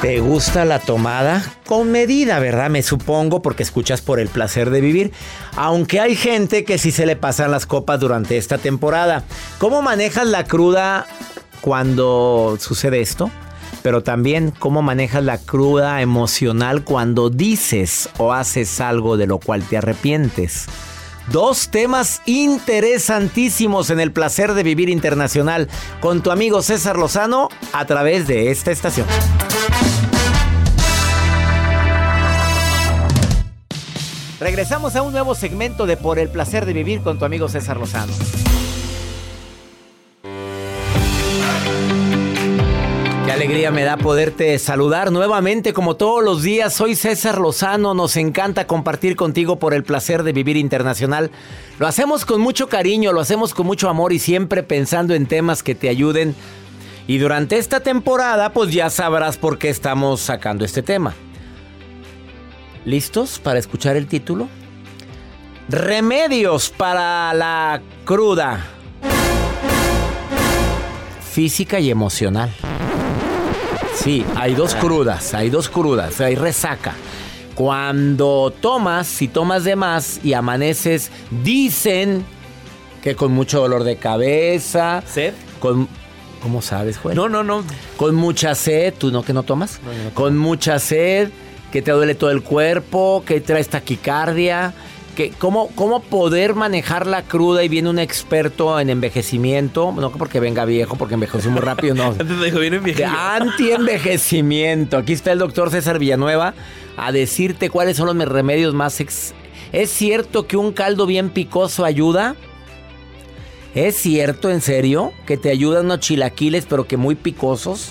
¿Te gusta la tomada? Con medida, ¿verdad? Me supongo porque escuchas por el placer de vivir. Aunque hay gente que sí se le pasan las copas durante esta temporada. ¿Cómo manejas la cruda cuando sucede esto? Pero también cómo manejas la cruda emocional cuando dices o haces algo de lo cual te arrepientes. Dos temas interesantísimos en el placer de vivir internacional con tu amigo César Lozano a través de esta estación. Regresamos a un nuevo segmento de Por el placer de vivir con tu amigo César Lozano. Qué alegría me da poderte saludar nuevamente como todos los días. Soy César Lozano, nos encanta compartir contigo por el placer de vivir internacional. Lo hacemos con mucho cariño, lo hacemos con mucho amor y siempre pensando en temas que te ayuden. Y durante esta temporada pues ya sabrás por qué estamos sacando este tema. ¿Listos para escuchar el título? Remedios para la cruda. Física y emocional. Sí, hay dos crudas, hay dos crudas, hay resaca. Cuando tomas, si tomas de más y amaneces, dicen que con mucho dolor de cabeza. ¿Sed? Con, ¿Cómo sabes, güey? No, no, no. Con mucha sed, ¿tú no que no tomas? No, no con mucha sed, que te duele todo el cuerpo, que traes taquicardia. Que, ¿cómo, ¿Cómo poder manejar la cruda? Y viene un experto en envejecimiento, no porque venga viejo, porque envejeció muy rápido, no. De anti-envejecimiento. Aquí está el doctor César Villanueva a decirte cuáles son los remedios más... ex- ¿Es cierto que un caldo bien picoso ayuda? ¿Es cierto, en serio, que te ayudan unos chilaquiles pero que muy picosos?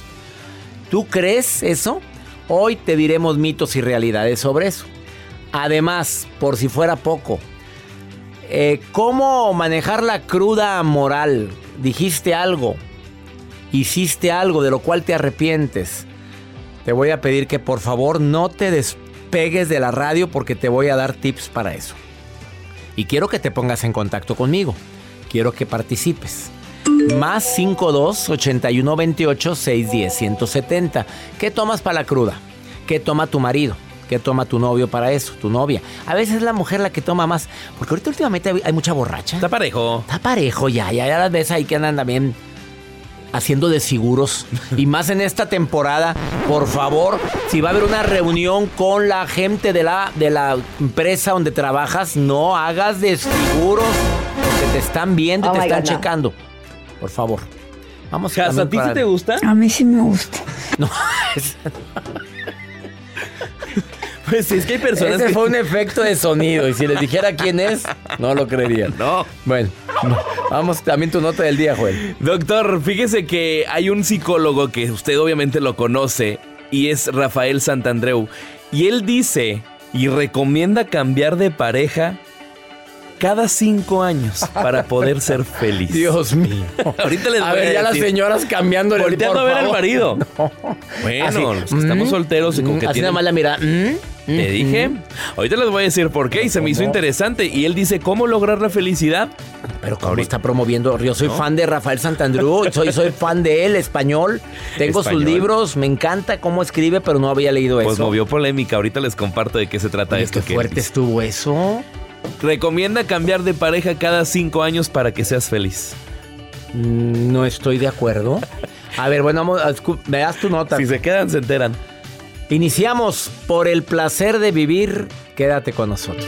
¿Tú crees eso? Hoy te diremos mitos y realidades sobre eso. Además, por si fuera poco, eh, ¿cómo manejar la cruda moral? Dijiste algo, hiciste algo de lo cual te arrepientes. Te voy a pedir que por favor no te despegues de la radio porque te voy a dar tips para eso. Y quiero que te pongas en contacto conmigo. Quiero que participes. Más 52 81 28 610 170. ¿Qué tomas para la cruda? ¿Qué toma tu marido? ¿Qué toma tu novio para eso? Tu novia. A veces es la mujer la que toma más. Porque ahorita últimamente hay- mucha borracha. Está parejo. Está parejo ya, ya, ya las ves ahí que andan también haciendo desfiguros. Y más en esta temporada, por favor, si va a haber una reunión con la gente de la, de la empresa donde trabajas, no hagas desfiguros. Porque te están viendo y Oh te están God, no. Por favor. Vamos ¿A también ti sí te gusta? A mí sí me gusta. No, es- Pues es que hay personas Ese que- fue un efecto de sonido. Y si les dijera quién es, no lo creerían. No. Bueno, vamos también tu nota del día, Joel. Doctor, fíjese que hay un psicólogo que usted obviamente lo conoce y es Rafael Santandreu. Y él dice y recomienda cambiar de pareja cada cinco años para poder ser feliz. Dios mío. Ahorita les A voy ver, ya las señoras. Volteando por a ver al marido. Bueno, Así, los que estamos mm, solteros y con mm, que Así tienen nada más la mira. mm, Te mm, dije. mm. Ahorita les voy a decir por qué y se me hizo interesante. Y él dice, ¿cómo lograr la felicidad? Pero cómo está promoviendo. Yo soy fan de Rafael Santandreu, soy, soy fan de él, español. Tengo sus libros, me encanta cómo escribe, pero no había leído Pues eso. movió polémica. Ahorita les comparto de qué se trata Oye, esto. qué que fuerte estuvo eso. Recomienda cambiar de pareja cada cinco años para que seas feliz. Mm, No estoy de acuerdo. A ver, bueno, vamos, me das tu nota. Si se quedan, se enteran. Iniciamos por el placer de vivir. Quédate con nosotros.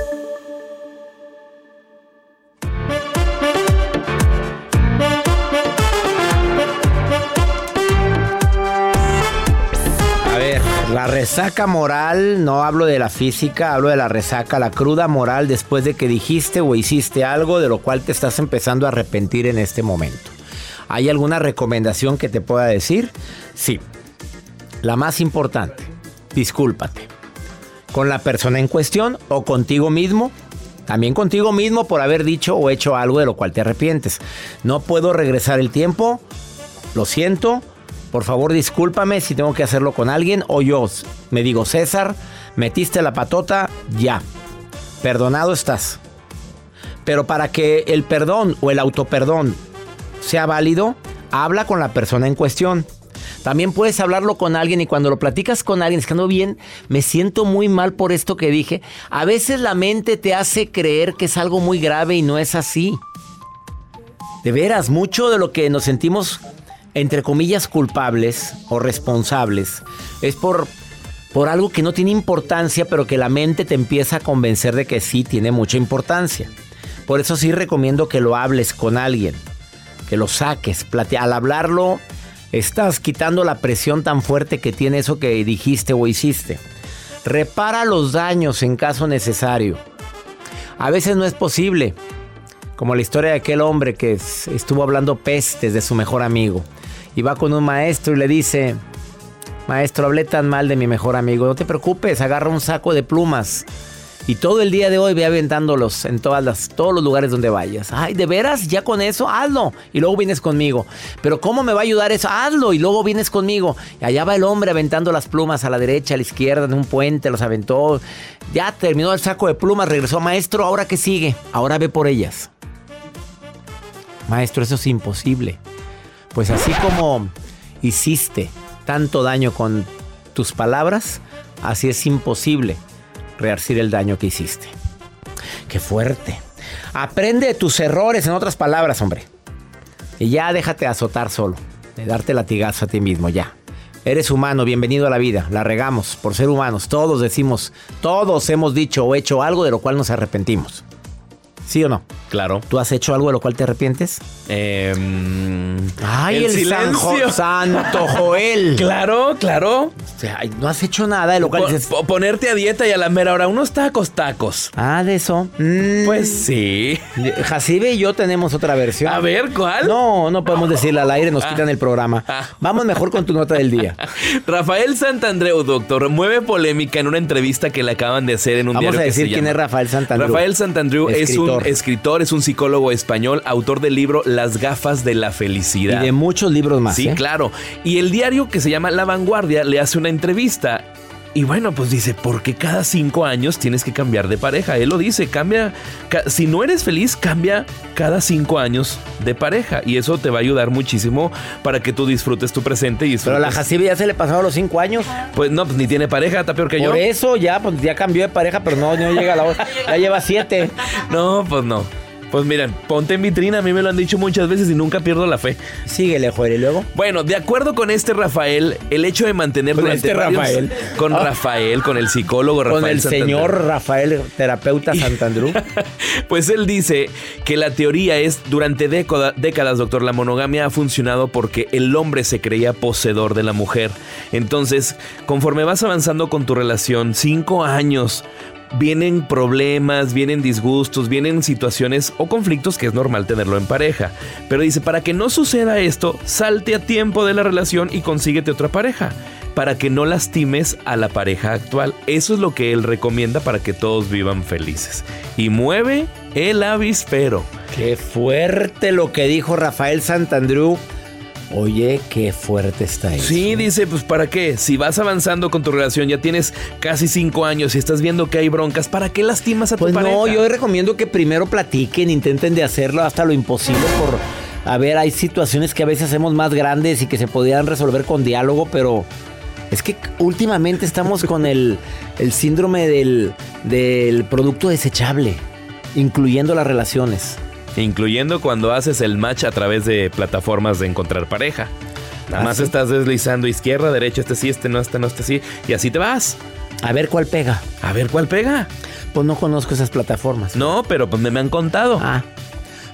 Resaca moral, no hablo de la física, hablo de la resaca, la cruda moral después de que dijiste o hiciste algo de lo cual te estás empezando a arrepentir en este momento. ¿Hay alguna recomendación que te pueda decir? Sí. La más importante, discúlpate. Con la persona en cuestión o contigo mismo. También contigo mismo por haber dicho o hecho algo de lo cual te arrepientes. No puedo regresar el tiempo. Lo siento. Por favor, discúlpame si tengo que hacerlo con alguien o yo me digo, César, metiste la patota, ya. Perdonado estás. Pero para que el perdón o el autoperdón sea válido, habla con la persona en cuestión. También puedes hablarlo con alguien y cuando lo platicas con alguien, es que bien, me siento muy mal por esto que dije. A veces la mente te hace creer que es algo muy grave y no es así. De veras, mucho de lo que nos sentimos, entre comillas, culpables o responsables, es por, por algo que no tiene importancia, pero que la mente te empieza a convencer de que sí tiene mucha importancia. Por eso sí recomiendo que lo hables con alguien, que lo saques. Al hablarlo, estás quitando la presión tan fuerte que tiene eso que dijiste o hiciste. Repara los daños en caso necesario. A veces no es posible. Como la historia de aquel hombre que es- estuvo hablando pestes de su mejor amigo. Y va con un maestro y le dice, maestro, hablé tan mal de mi mejor amigo. No te preocupes, agarra un saco de plumas. Y todo el día de hoy ve aventándolos en todas las, todos los lugares donde vayas. Ay, ¿de veras? ¿Ya con eso? Hazlo. Y luego vienes conmigo. Pero ¿cómo me va a ayudar eso? Hazlo. Y luego vienes conmigo. Y allá va el hombre aventando las plumas a la derecha, a la izquierda, en un puente, los aventó. Ya terminó el saco de plumas, regresó maestro. ¿Ahora qué sigue? Ahora ve por ellas. Maestro, eso es imposible. Pues así como hiciste tanto daño con tus palabras, así es imposible rearcir el daño que hiciste. Qué fuerte. Aprende de tus errores, en otras palabras, hombre. Y ya déjate azotar solo, de darte latigazo a ti mismo, ya. Eres humano, bienvenido a la vida. La regamos por ser humanos. Todos decimos, todos hemos dicho o hecho algo de lo cual nos arrepentimos. ¿Sí o no? Claro. ¿Tú has hecho algo de lo cual te arrepientes? Em, Ay, el, San Jo- Santo Joel. Claro, claro. O sea, no has hecho nada de lo cual dices, po- ponerte a dieta y a la mera hora unos tacos, tacos. Ah, de eso. Mm. Pues sí. Jacibe y yo tenemos otra versión. A ver, ¿cuál? No, no podemos decirle al aire, nos quitan el programa. Ah. Vamos mejor con tu nota del día. Rafael Santandreu, doctor, mueve polémica en una entrevista que le acaban de hacer en un Vamos diario a que decir quién es Rafael Santandreu. Rafael Santandreu es un escritor, es un psicólogo español, autor del libro Las gafas de la Y felicidad. de muchos libros más. Sí, ¿eh? claro. Y el diario que se llama La Vanguardia le hace una entrevista. Y bueno, pues dice, ¿por qué cada cinco años tienes que cambiar de pareja? Él lo dice, cambia, ca- si no eres feliz, cambia cada cinco años de pareja. Y eso te va a ayudar muchísimo para que tú disfrutes tu presente y Pero a la disfrutes. Jacibe ya se le pasaron los cinco años. Pues no, pues ni tiene pareja, está peor que yo. Por eso ya, pues ya cambió de pareja, pero no, no llega a la otra. Ya lleva siete. No, pues no. Pues miren, ponte en vitrina, a mí me lo han dicho muchas veces y nunca pierdo la fe. Síguele, Joel, y luego. Bueno, de acuerdo con este Rafael, el hecho de mantener Con durante este varios- Rafael. con Ah. Rafael, con el psicólogo Rafael Con el señor Rafael, terapeuta Santandrú. Pues él dice que la teoría es, durante década- décadas, doctor, la monogamia ha funcionado porque el hombre se creía poseedor de la mujer. Entonces, conforme vas avanzando con tu relación, cinco años, vienen problemas, vienen disgustos, vienen situaciones o conflictos que es normal tenerlo en pareja. Pero dice, para que no suceda esto, salte a tiempo de la relación y consíguete otra pareja. Para que no lastimes a la pareja actual. Eso es lo que él recomienda para que todos vivan felices. Y mueve el avispero. Qué fuerte lo que dijo Rafael Santandrú. Oye, qué fuerte está eso. Sí, dice, pues ¿para qué? Si vas avanzando con tu relación, ya tienes casi cinco años y estás viendo que hay broncas, ¿para qué lastimas a Pues tu pareja? no, yo recomiendo que primero platiquen, intenten de hacerlo hasta lo imposible por... A ver, hay situaciones que a veces hacemos más grandes y que se podrían resolver con diálogo, pero es que últimamente estamos con el, el síndrome del, del producto desechable, incluyendo las relaciones. Incluyendo cuando haces el match a través de plataformas de encontrar pareja. Nada ¿Ah, más sí? estás deslizando izquierda, derecha, este sí, este no, este no, este sí. Y así te vas. A ver cuál pega. A ver cuál pega. Pues no conozco esas plataformas. No, pero pues me, me han contado. Ah.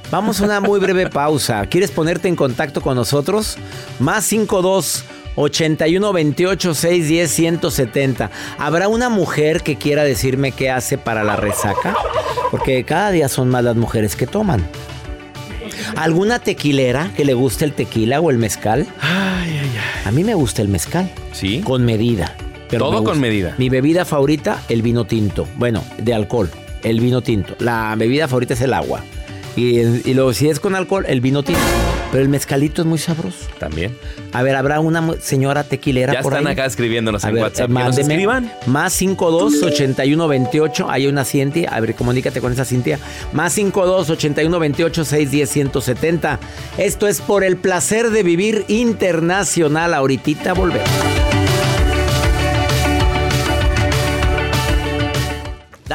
Vamos a una muy breve pausa. ¿Quieres ponerte en contacto con nosotros? Más 52 81 28 610 170. ¿Habrá una mujer que quiera decirme qué hace para la resaca? Porque cada día son más las mujeres que toman. ¿Alguna tequilera que le guste el tequila o el mezcal? Ay, ay, ay. A mí me gusta el mezcal. ¿Sí? Con medida. Todo me con medida. Mi bebida favorita, el vino tinto. Bueno, de alcohol, el vino tinto. La bebida favorita es el agua. Y, y luego, si es con alcohol, el vino tinto. Pero el mezcalito es muy sabroso. También. A ver, ¿habrá una señora tequilera Ya por están ahí? acá escribiéndonos A en ver, WhatsApp. Que nos mándeme. escriban. Más 52 81 28. Hay una Cintia. A ver, comunícate con esa Cintia. Más 52 81 28 610 170. Esto es por el placer de vivir internacional. Ahorita volvemos.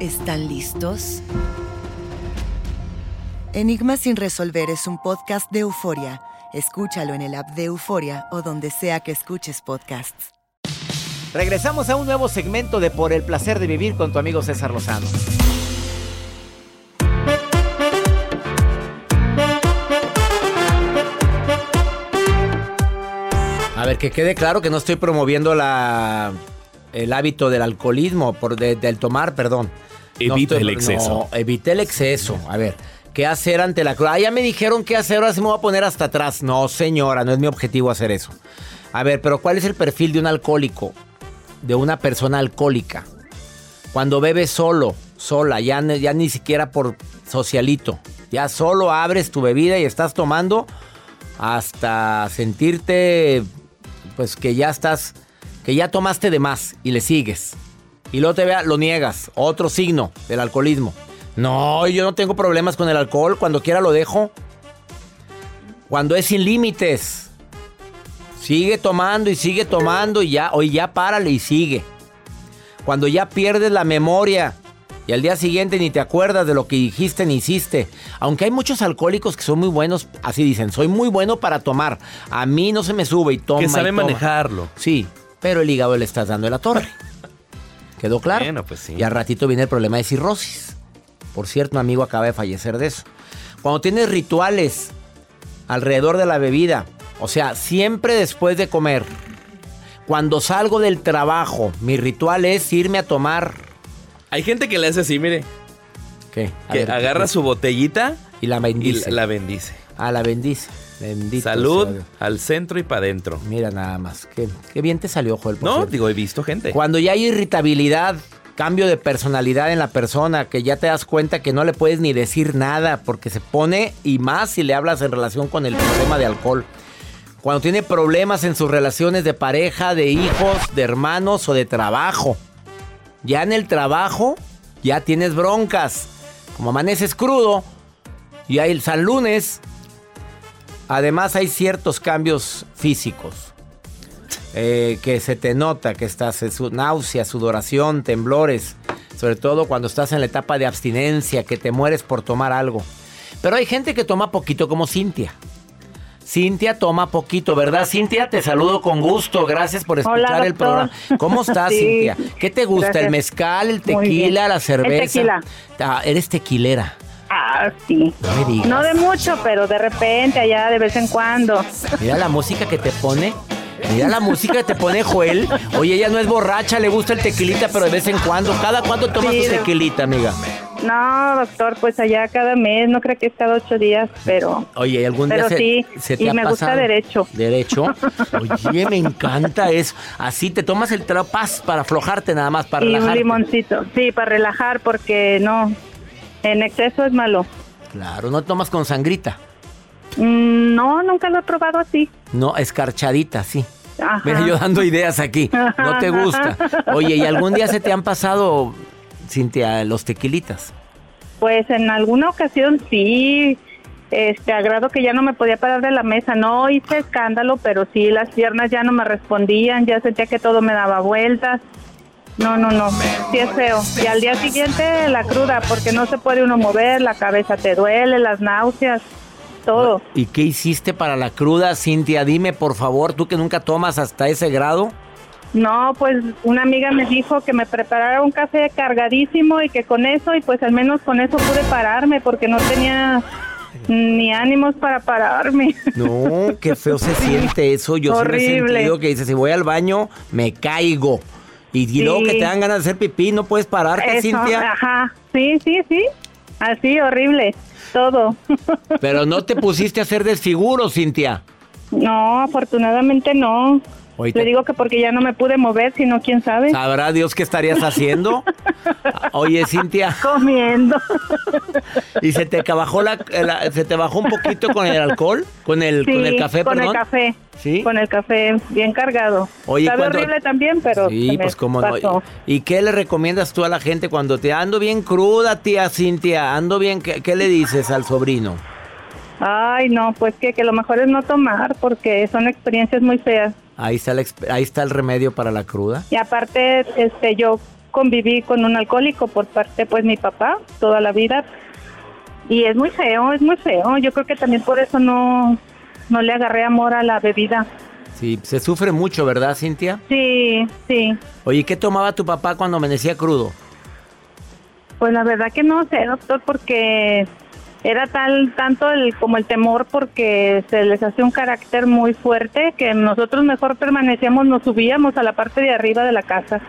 ¿Están listos? Enigma sin resolver es un podcast de euforia. Escúchalo en el app de Euforia o donde sea que escuches podcasts. Regresamos a un nuevo segmento de Por el placer de vivir con tu amigo César Lozano. A ver, que quede claro que no estoy promoviendo la, el hábito del alcoholismo, por, de- del tomar, perdón. No Evita estoy- el exceso. No, evite el exceso. A ver, ¿qué hacer ante la cruz? Ah, ya me dijeron qué hacer, ahora sí me voy a poner hasta atrás. No, señora, no es mi objetivo hacer eso. A ver, pero ¿cuál es el perfil de un alcohólico? De una persona alcohólica. Cuando bebes solo, sola, ya, ya ni siquiera por socialito. Ya solo abres tu bebida y estás tomando hasta sentirte, pues que ya estás, que ya tomaste de más y le sigues. Y luego te vea, lo niegas. Otro signo del alcoholismo. No, yo no tengo problemas con el alcohol. Cuando quiera lo dejo. Cuando es sin límites. Sigue tomando y sigue tomando y ya, hoy ya párale y sigue. Cuando ya pierdes la memoria y al día siguiente ni te acuerdas de lo que dijiste ni hiciste. Aunque hay muchos alcohólicos que son muy buenos, así dicen, soy muy bueno para tomar. A mí no se me sube y toma. Que y sabe toma. manejarlo. Sí, pero el hígado le estás dando en la torre. ¿Quedó claro? Bueno, pues sí. Y al ratito viene el problema de cirrosis. Por cierto, un amigo acaba de fallecer de eso. Cuando tienes rituales alrededor de la bebida, o sea, siempre después de comer, cuando salgo del trabajo, mi ritual es irme a tomar. Hay gente que le hace así, mire. ¿Qué? A Que ver, agarra su botellita y la y bendice. la bendice. Ah, la bendice. Bendito Salud sea al centro y para adentro. Mira nada más. Qué, qué bien te salió, Joel. No, cierto. digo, he visto gente. Cuando ya hay irritabilidad, cambio de personalidad en la persona, que ya te das cuenta que no le puedes ni decir nada porque se pone y más si le hablas en relación con el problema de alcohol. Cuando tiene problemas en sus relaciones de pareja, de hijos, de hermanos o de trabajo. Ya en el trabajo ya tienes broncas. Como amaneces crudo y hay el San Lunes. Además hay ciertos cambios físicos eh, que se te nota que estás en su náusea, sudoración, temblores, sobre todo cuando estás en la etapa de abstinencia, que te mueres por tomar algo. Pero hay gente que toma poquito como Cintia. Cintia toma poquito, ¿verdad? Cintia, te saludo con gusto. Gracias por escuchar Hola, el programa. ¿Cómo estás, Sí. Cintia? ¿Qué te gusta? ¿El mezcal, el tequila, la cerveza? El tequila. Ah, eres tequilera. Ah, sí. No me digas. No de mucho, pero de repente, allá de vez en cuando. Mira la música que te pone. Mira la música que te pone Joel. Oye, ella no es borracha, le gusta el tequilita, pero de vez en cuando. ¿Cada cuánto tomas Sí, tu tequilita, amiga? No, doctor, pues allá cada mes, no creo que es cada ocho días, pero... Oye, ¿y algún día Pero se, sí, se te y ha me gusta derecho. ¿Derecho? Oye, me encanta eso. Así te tomas el trapas para aflojarte nada más, para y un limoncito. Sí, para relajar, porque no, en exceso es malo. Claro, no tomas con sangrita. Mm, no, nunca lo he probado así. No, escarchadita, sí. Ajá. Mira, yo dando ideas aquí. No te gusta. Oye, ¿y algún día se te han pasado, Cintia, los tequilitas? Pues en alguna ocasión sí, este, agrado que ya no me podía parar de la mesa. No hice escándalo, pero sí, las piernas ya no me respondían, ya sentía que todo me daba vueltas. No, no, no, sí es feo. Y al día siguiente la cruda, porque no se puede uno mover, la cabeza te duele, las náuseas, todo. ¿Y qué hiciste para la cruda, Cintia? Dime, por favor, tú que nunca tomas hasta ese grado. No, pues una amiga me dijo que me preparara un café cargadísimo y que con eso, y pues al menos con eso pude pararme, porque no tenía ni ánimos para pararme. No, qué feo se siente eso. Yo sí he Horrible. sentido que dices, si voy al baño, me caigo. Y, luego que te dan ganas de hacer pipí, no puedes pararte, Eso, Cintia. Ajá, sí, sí, sí. Así, horrible, todo. Pero no te pusiste a hacer desfiguros, Cintia. no, afortunadamente no. Ahorita- Le digo que porque ya no me pude mover, sino quién sabe. ¿Sabrá Dios qué estarías haciendo? Oye, Cintia, Comiendo. ¿y se te bajó la, la- se te bajó un poquito con el alcohol? ¿Con el, Sí, con el café, con perdón? el café. ¿Sí? Con el café bien cargado. Oye, Sabe cuando- horrible también, pero Sí, pues no. ¿Y qué le recomiendas tú a la gente cuando te ando bien cruda, tía Cintia? Ando bien, ¿qué, qué le dices al sobrino? Ay, no, pues que, que lo mejor es no tomar porque son experiencias muy feas. Ahí está, el, ahí está el remedio para la cruda. Y aparte, este, yo conviví con un alcohólico por parte, pues, mi papá toda la vida. Y es muy feo, es muy feo. Yo creo que también por eso no, no le agarré amor a la bebida. Sí, se sufre mucho, ¿verdad, Cintia? Sí, sí. Oye, ¿qué tomaba tu papá cuando amanecía crudo? Pues la verdad que no sé, doctor, porque era tal tanto el como el temor porque se les hace un carácter muy fuerte que nosotros mejor permanecíamos, nos subíamos a la parte de arriba de la casa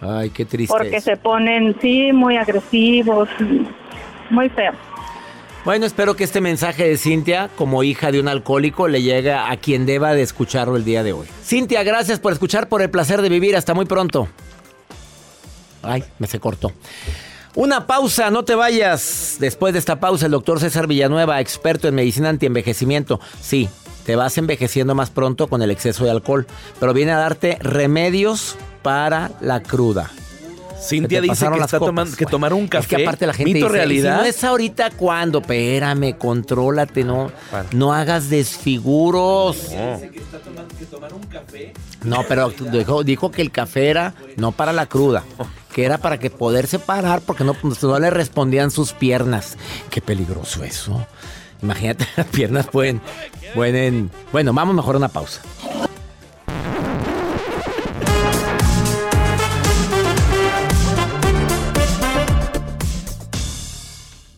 Ay, qué triste. porque se ponen sí muy agresivos, muy feo. Bueno, espero que este mensaje de Cintia, como hija de un alcohólico, le llegue a quien deba de escucharlo el día de hoy. Cintia, gracias por escuchar, por el placer de vivir. Hasta muy pronto. Ay, me se cortó. Una pausa, no te vayas. Después de esta pausa, el doctor César Villanueva, experto en medicina antienvejecimiento. Sí, te vas envejeciendo más pronto con el exceso de alcohol, pero viene a darte remedios para la cruda. Cintia dice que, está tomando, que tomar un café. Es que aparte la gente dice, realidad. Si no es ahorita, ¿cuándo? Espérame, contrólate, no, no hagas desfiguros. No, pero dijo, dijo que el café era no para la cruda, que era para que poderse parar porque no, pues, no le respondían sus piernas. Qué peligroso eso. Imagínate, las piernas pueden, pueden... Bueno, vamos mejor a una pausa.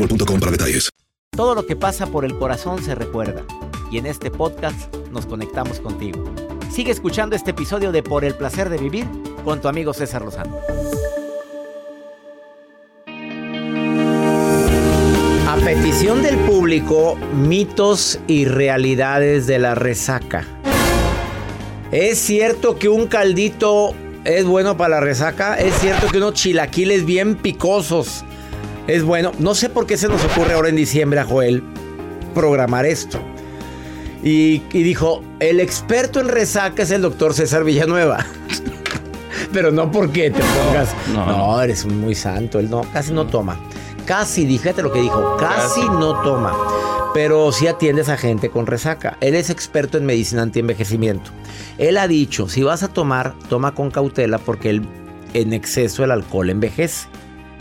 boostmobile.com para detalles. Todo lo que pasa por el corazón se recuerda. Y en este podcast nos conectamos contigo. Sigue escuchando este episodio de Por el placer de vivir con tu amigo César Lozano. A petición del público, mitos y realidades de la resaca. ¿Es cierto que un caldito es bueno para la resaca. Es cierto que unos chilaquiles bien picosos es bueno. No sé por qué se nos ocurre ahora en diciembre a Joel programar esto. Y, dijo, el experto en resaca es el doctor César Villanueva. Pero no porque te pongas... No, eres muy santo. Él no, casi no toma. Casi, fíjate lo que dijo, casi no toma. Pero sí atiendes a gente con resaca. Él es experto en medicina antienvejecimiento. Él ha dicho, si vas a tomar, toma con cautela porque el, en exceso el alcohol envejece.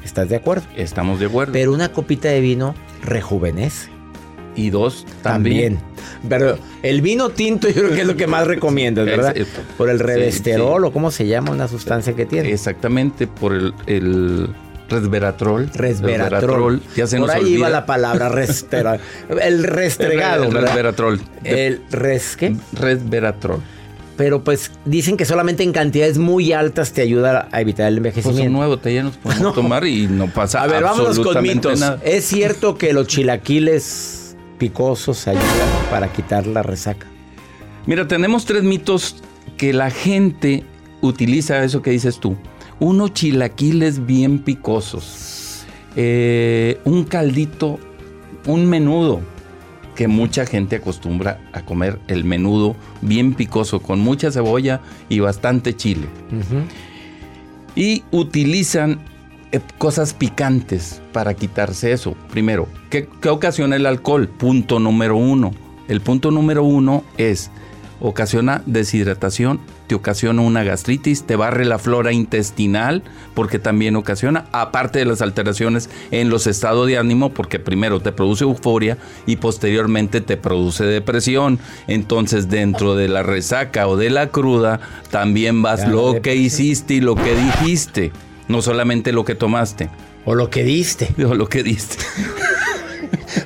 ¿Estás de acuerdo? Estamos de acuerdo. Pero una copita de vino rejuvenece. Y dos también. Pero el vino tinto yo creo que es lo que más recomiendas, ¿verdad? Por el revesterol o cómo se llama una sustancia que tiene. Exactamente, por el resveratrol. Resveratrol. Ya se Por ahí iba la palabra resveratrol. El restregado. El, resveratrol. El res, ¿qué? Resveratrol. Pero pues dicen que solamente en cantidades muy altas te ayuda a evitar el envejecimiento. Pues un nuevo te nos podemos tomar y no pasa A ver, vámonos con mitos. ¿Es cierto que los chilaquiles picosos ayudan para quitar la resaca? Mira, tenemos tres mitos que la gente utiliza eso que dices tú unos chilaquiles bien picosos, eh, un caldito, un menudo, que mucha gente acostumbra a comer el menudo bien picoso, con mucha cebolla y bastante chile. Y utilizan eh, cosas picantes para quitarse eso. Primero, ¿qué, ¿qué ocasiona el alcohol? Punto número uno. El punto número uno es ocasiona deshidratación, te ocasiona una gastritis, te barre la flora intestinal, porque también ocasiona, aparte de las alteraciones en los estados de ánimo, porque primero te produce euforia y posteriormente te produce depresión. Entonces, dentro de la resaca o de la cruda, también vas lo que hiciste y lo que dijiste, no solamente lo que tomaste. O lo que diste. O lo que diste.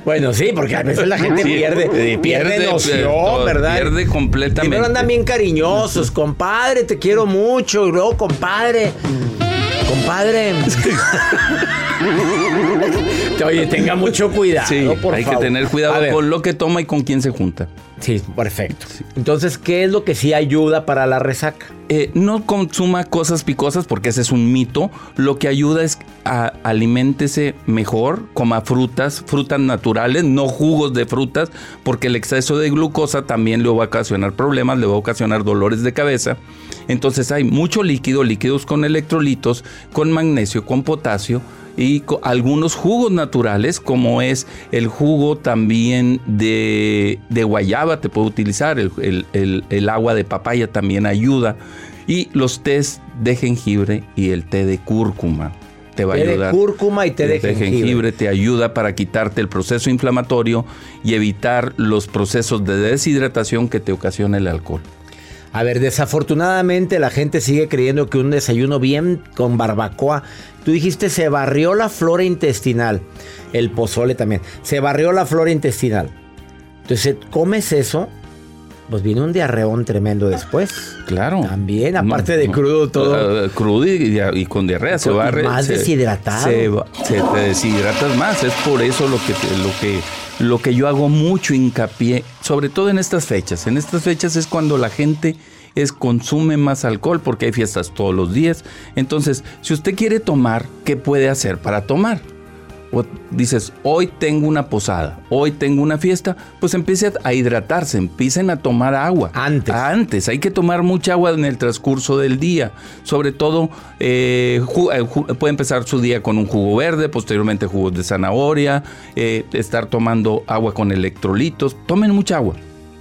Bueno, sí, porque a veces la gente pierde, pierde, noción, ¿verdad? Pierde completamente. Primero andan bien cariñosos, compadre, te quiero mucho, y luego, compadre, compadre. Oye, tenga mucho cuidado. Sí, hay que tener cuidado con lo que toma y con quién se junta. Sí, perfecto. Entonces, ¿qué es lo que sí ayuda para la resaca? Eh, no consuma cosas picosas porque ese es un mito. Lo que ayuda es a aliméntese mejor, coma frutas, frutas naturales, no jugos de frutas, porque el exceso de glucosa también le va a ocasionar problemas, le va a ocasionar dolores de cabeza. Entonces hay mucho líquido, líquidos con electrolitos, con magnesio, con potasio y algunos jugos naturales, como es el jugo también de, guayaba, te puede utilizar, el, agua de papaya también ayuda. Y los tés de jengibre y el té de cúrcuma te va a ayudar. de cúrcuma y té de, jengibre. jengibre. te ayuda para quitarte el proceso inflamatorio y evitar los procesos de deshidratación que te ocasiona el alcohol. A ver, desafortunadamente la gente sigue creyendo que un desayuno bien con barbacoa. Tú dijiste se barrió la flora intestinal. El pozole también. Se barrió la flora intestinal. Entonces, comes eso pues viene un diarreón tremendo después. Claro. También, aparte de crudo todo. Uh, crudo y, con diarrea se va Más deshidratado. Se, te deshidratas más. Es por eso lo que, lo, que, lo que yo hago mucho hincapié, sobre todo en estas fechas. En estas fechas es cuando la gente es consume más alcohol porque hay fiestas todos los días. Entonces, si usted quiere tomar, ¿qué puede hacer para tomar? Dices, hoy tengo una posada, hoy tengo una fiesta, pues empiece a hidratarse, empiecen a tomar agua. Antes. Antes, hay que tomar mucha agua en el transcurso del día. Sobre todo, eh, eh, puede empezar su día con un jugo verde, posteriormente jugos de zanahoria, eh, estar tomando agua con electrolitos. Tomen mucha agua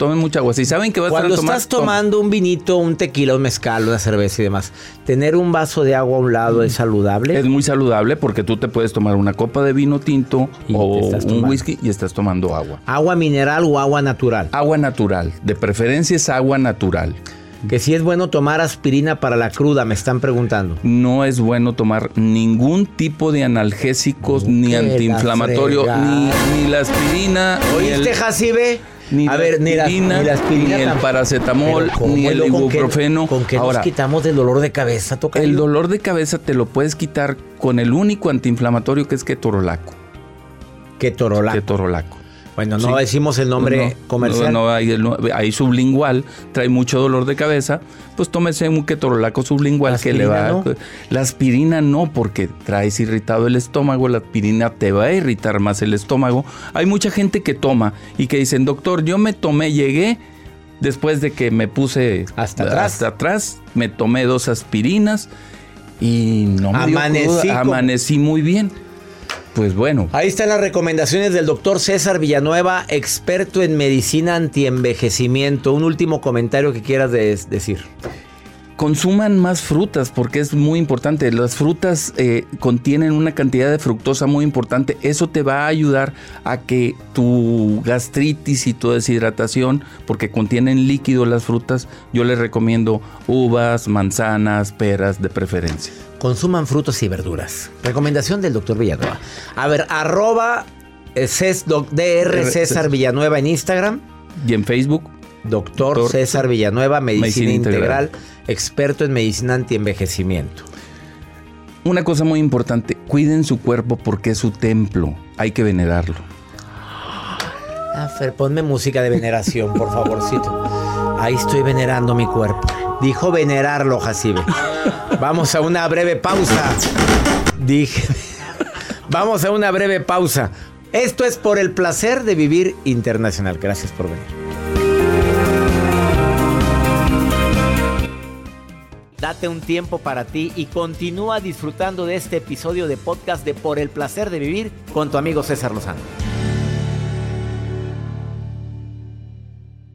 tomen mucha agua. Si saben que vas a tomar... Cuando estás tomando un vinito, un tequila, un mezcal, una cerveza y demás, tener un vaso de agua a un lado es saludable. Es muy saludable porque tú te puedes tomar una copa de vino tinto o un whisky y estás tomando agua. ¿Agua mineral o agua natural? Agua natural. De preferencia es agua natural. Que si es bueno tomar aspirina para la cruda, me están preguntando. No es bueno tomar ningún tipo de analgésicos, ni antiinflamatorio, ni, ni, la aspirina. ¿Oíste, Jacibe? Ni a ver, ni, la, ni, el paracetamol, ni el ibuprofeno. ¿Con qué, nos quitamos del dolor de cabeza? Toca el dolor de cabeza te lo puedes quitar con el único antiinflamatorio que es ketorolaco. Ketorolaco. Ketorolaco. Bueno, no decimos el nombre comercial. No, hay, sublingual, trae mucho dolor de cabeza, pues tómese un ketorolaco sublingual que le va La aspirina no, porque traes irritado el estómago, la aspirina te va a irritar más el estómago. Hay mucha gente que toma y que dicen, doctor, yo me tomé, llegué después de que me puse hasta atrás, hasta atrás me tomé dos aspirinas y no me amanecí, amanecí muy bien. Pues bueno. Ahí están las recomendaciones del doctor César Villanueva, experto en medicina antienvejecimiento. Un último comentario que quieras decir. Consuman más frutas porque es muy importante. Las frutas eh, contienen una cantidad de fructosa muy importante. Eso te va a ayudar a que tu gastritis y tu deshidratación, porque contienen líquido las frutas, yo les recomiendo uvas, manzanas, peras de preferencia consuman frutos y verduras. Recomendación del doctor Villanueva. A ver, arroba eh, DR César Villanueva en Instagram. Y en Facebook. Doctor, César Villanueva, medicina, integral, experto en medicina antienvejecimiento. Una cosa muy importante, cuiden su cuerpo porque es su templo, hay que venerarlo. Ah, Fer, ponme música de veneración, por favorcito. Ahí estoy venerando mi cuerpo. Dijo venerarlo, Jacibe. Vamos a una breve pausa. Dije. Vamos a una breve pausa. Esto es por el placer de vivir internacional. Gracias por venir. Date un tiempo para ti y continúa disfrutando de este episodio de podcast de Por el placer de vivir con tu amigo César Lozano.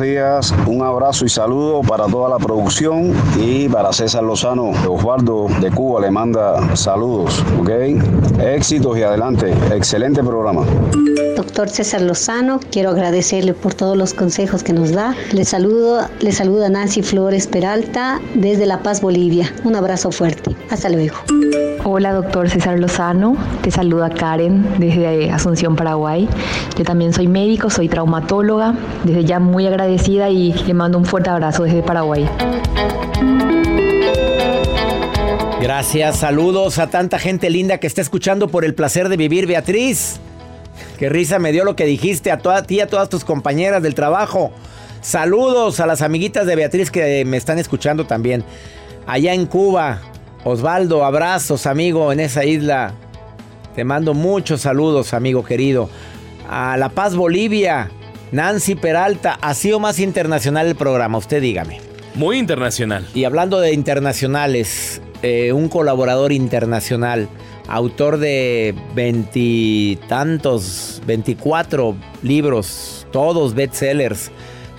Días, un abrazo y saludo para toda la producción y para César Lozano. Osvaldo de Cuba le manda saludos, ¿ok? Éxitos y adelante. Excelente programa. Doctor César Lozano, quiero agradecerle por todos los consejos que nos da. Le saludo, le saluda Nancy Flores Peralta desde La Paz, Bolivia. Un abrazo fuerte. Hasta luego. Hola, doctor César Lozano. Te saluda Karen desde Asunción, Paraguay. Yo también soy médico, soy traumatóloga. Desde ya muy agradecida y le mando un fuerte abrazo desde Paraguay. Gracias, saludos a tanta gente linda que está escuchando por el placer de vivir, Beatriz. Qué risa me dio lo que dijiste a toda ti, a todas tus compañeras del trabajo. Saludos a las amiguitas de Beatriz que me están escuchando también. Allá en Cuba, Osvaldo, abrazos, amigo, en esa isla. Te mando muchos saludos, amigo querido. A La Paz, Bolivia. Nancy Peralta, ha sido más internacional el programa, usted dígame. Muy internacional. Y hablando de internacionales, eh, un colaborador internacional, autor de veintitantos, veinticuatro libros, todos bestsellers,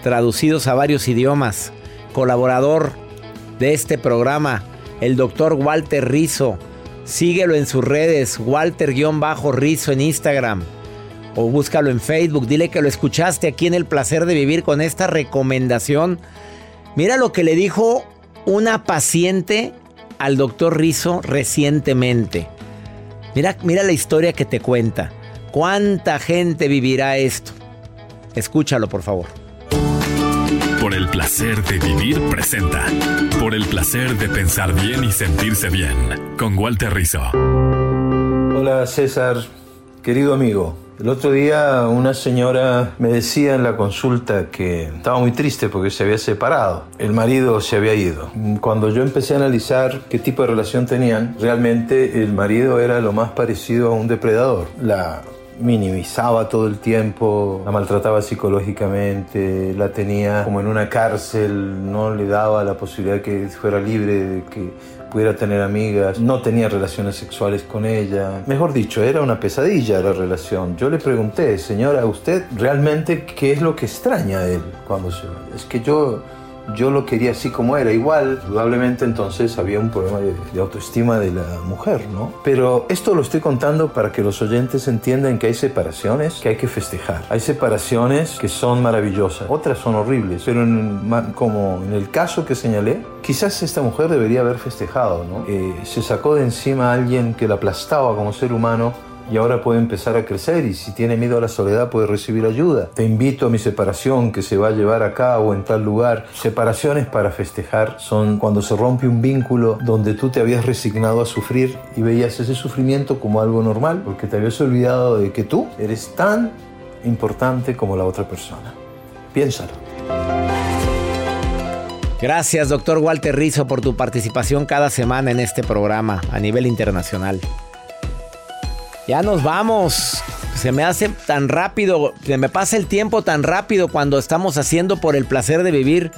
traducidos a varios idiomas, colaborador de este programa, el doctor Walter Rizo. Síguelo en sus redes, Walter-Rizo en Instagram o búscalo en Facebook. Dile que lo escuchaste aquí en El Placer de Vivir con esta recomendación. Mira lo que le dijo una paciente al doctor Rizo recientemente. Mira, mira la historia que te cuenta. ¿Cuánta gente vivirá esto? Escúchalo, por favor. El placer de vivir presenta. Por el placer de pensar bien y sentirse bien. Con Walter Rizzo. Hola César, querido amigo. El otro día una señora me decía en la consulta que estaba muy triste porque se había separado. El marido se había ido. Cuando yo empecé a analizar qué tipo de relación tenían, realmente el marido era lo más parecido a un depredador. La minimizaba todo el tiempo, la maltrataba psicológicamente, la tenía como en una cárcel, no le daba la posibilidad de que fuera libre, de que pudiera tener amigas, no tenía relaciones sexuales con ella. Mejor dicho, era una pesadilla la relación. Yo le pregunté, señora, ¿usted realmente qué es lo que extraña a él cuando se va? Es que yo yo lo quería así como era. Igual, probablemente entonces había un problema de, autoestima de la mujer, ¿no? Pero esto lo estoy contando para que los oyentes entiendan que hay separaciones que hay que festejar. Hay separaciones que son maravillosas, otras son horribles, pero como en el caso que señalé, quizás esta mujer debería haber festejado, ¿no? Eh, se sacó de encima a alguien que la aplastaba como ser humano y ahora puede empezar a crecer y si tiene miedo a la soledad puede recibir ayuda. Te invito a mi separación que se va a llevar a cabo en tal lugar. Separaciones para festejar son cuando se rompe un vínculo donde tú te habías resignado a sufrir y veías ese sufrimiento como algo normal porque te habías olvidado de que tú eres tan importante como la otra persona. Piénsalo. Gracias, doctor Walter Rizzo, por tu participación cada semana en este programa a nivel internacional. Ya nos vamos. Se me hace tan rápido, se me pasa el tiempo tan rápido cuando estamos haciendo por el placer de vivir.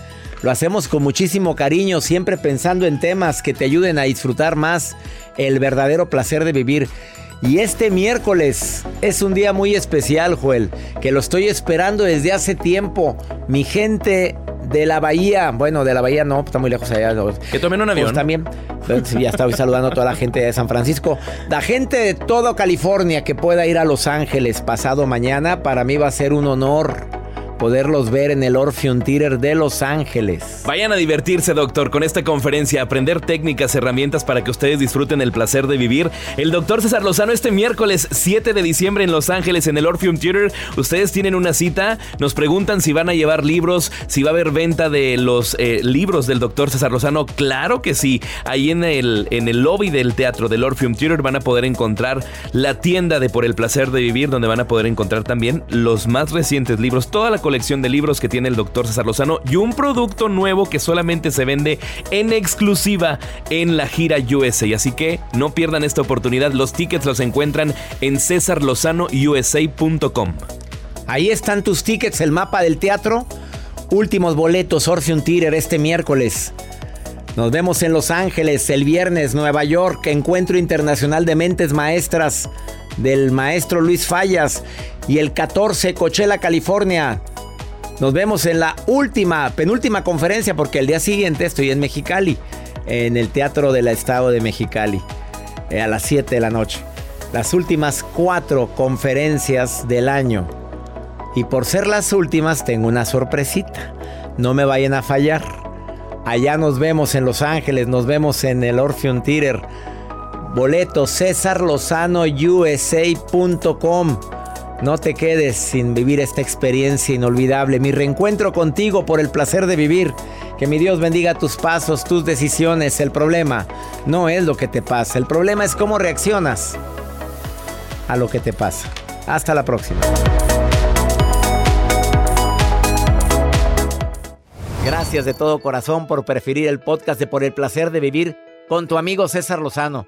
Lo hacemos con muchísimo cariño, siempre pensando en temas que te ayuden a disfrutar más el verdadero placer de vivir. Y este miércoles es un día muy especial, Joel, que lo estoy esperando desde hace tiempo. Mi gente de la bahía, bueno, de la bahía no, está muy lejos allá. Que tomen un avión. Pues también, ya estoy saludando a toda la gente de San Francisco. La gente de toda California que pueda ir a Los Ángeles pasado mañana, para mí va a ser un honor poderlos ver en el Orpheum Theater de Los Ángeles. Vayan a divertirse, doctor, con esta conferencia, aprender técnicas, herramientas para que ustedes disfruten el placer de vivir. El doctor César Lozano este miércoles 7 de diciembre en Los Ángeles en el Orpheum Theater. Ustedes tienen una cita, nos preguntan si van a llevar libros, si va a haber venta de los eh, libros del doctor César Lozano. Claro que sí. Ahí en el, en el lobby del teatro del Orpheum Theater van a poder encontrar la tienda de Por el placer de vivir, donde van a poder encontrar también los más recientes libros, toda la colección de libros que tiene el doctor César Lozano y un producto nuevo que solamente se vende en exclusiva en la gira USA. Así que no pierdan esta oportunidad. Los tickets los encuentran en cesarlozanousa.com. Ahí están tus tickets, el mapa del teatro. Últimos boletos, Orpheum Theater este miércoles. Nos vemos en Los Ángeles el viernes, Nueva York, Encuentro Internacional de Mentes Maestras del maestro Luis Fallas. Y el 14, Coachella, California. Nos vemos en la última, penúltima conferencia, porque el día siguiente estoy en Mexicali, en el Teatro del Estado de Mexicali, eh, a las 7 de la noche. Las últimas cuatro conferencias del año. Y por ser las últimas, tengo una sorpresita. No me vayan a fallar. Allá nos vemos en Los Ángeles, nos vemos en el Orpheum Theater. Boleto César Lozano USA.com. No te quedes sin vivir esta experiencia inolvidable. Mi reencuentro contigo por el placer de vivir Que mi Dios bendiga tus pasos, tus decisiones. El problema no es lo que te pasa, el problema es cómo reaccionas a lo que te pasa. Hasta la próxima. Gracias de todo corazón por preferir el podcast de Por el placer de vivir con tu amigo César Lozano.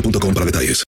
boostmobile.com para detalles.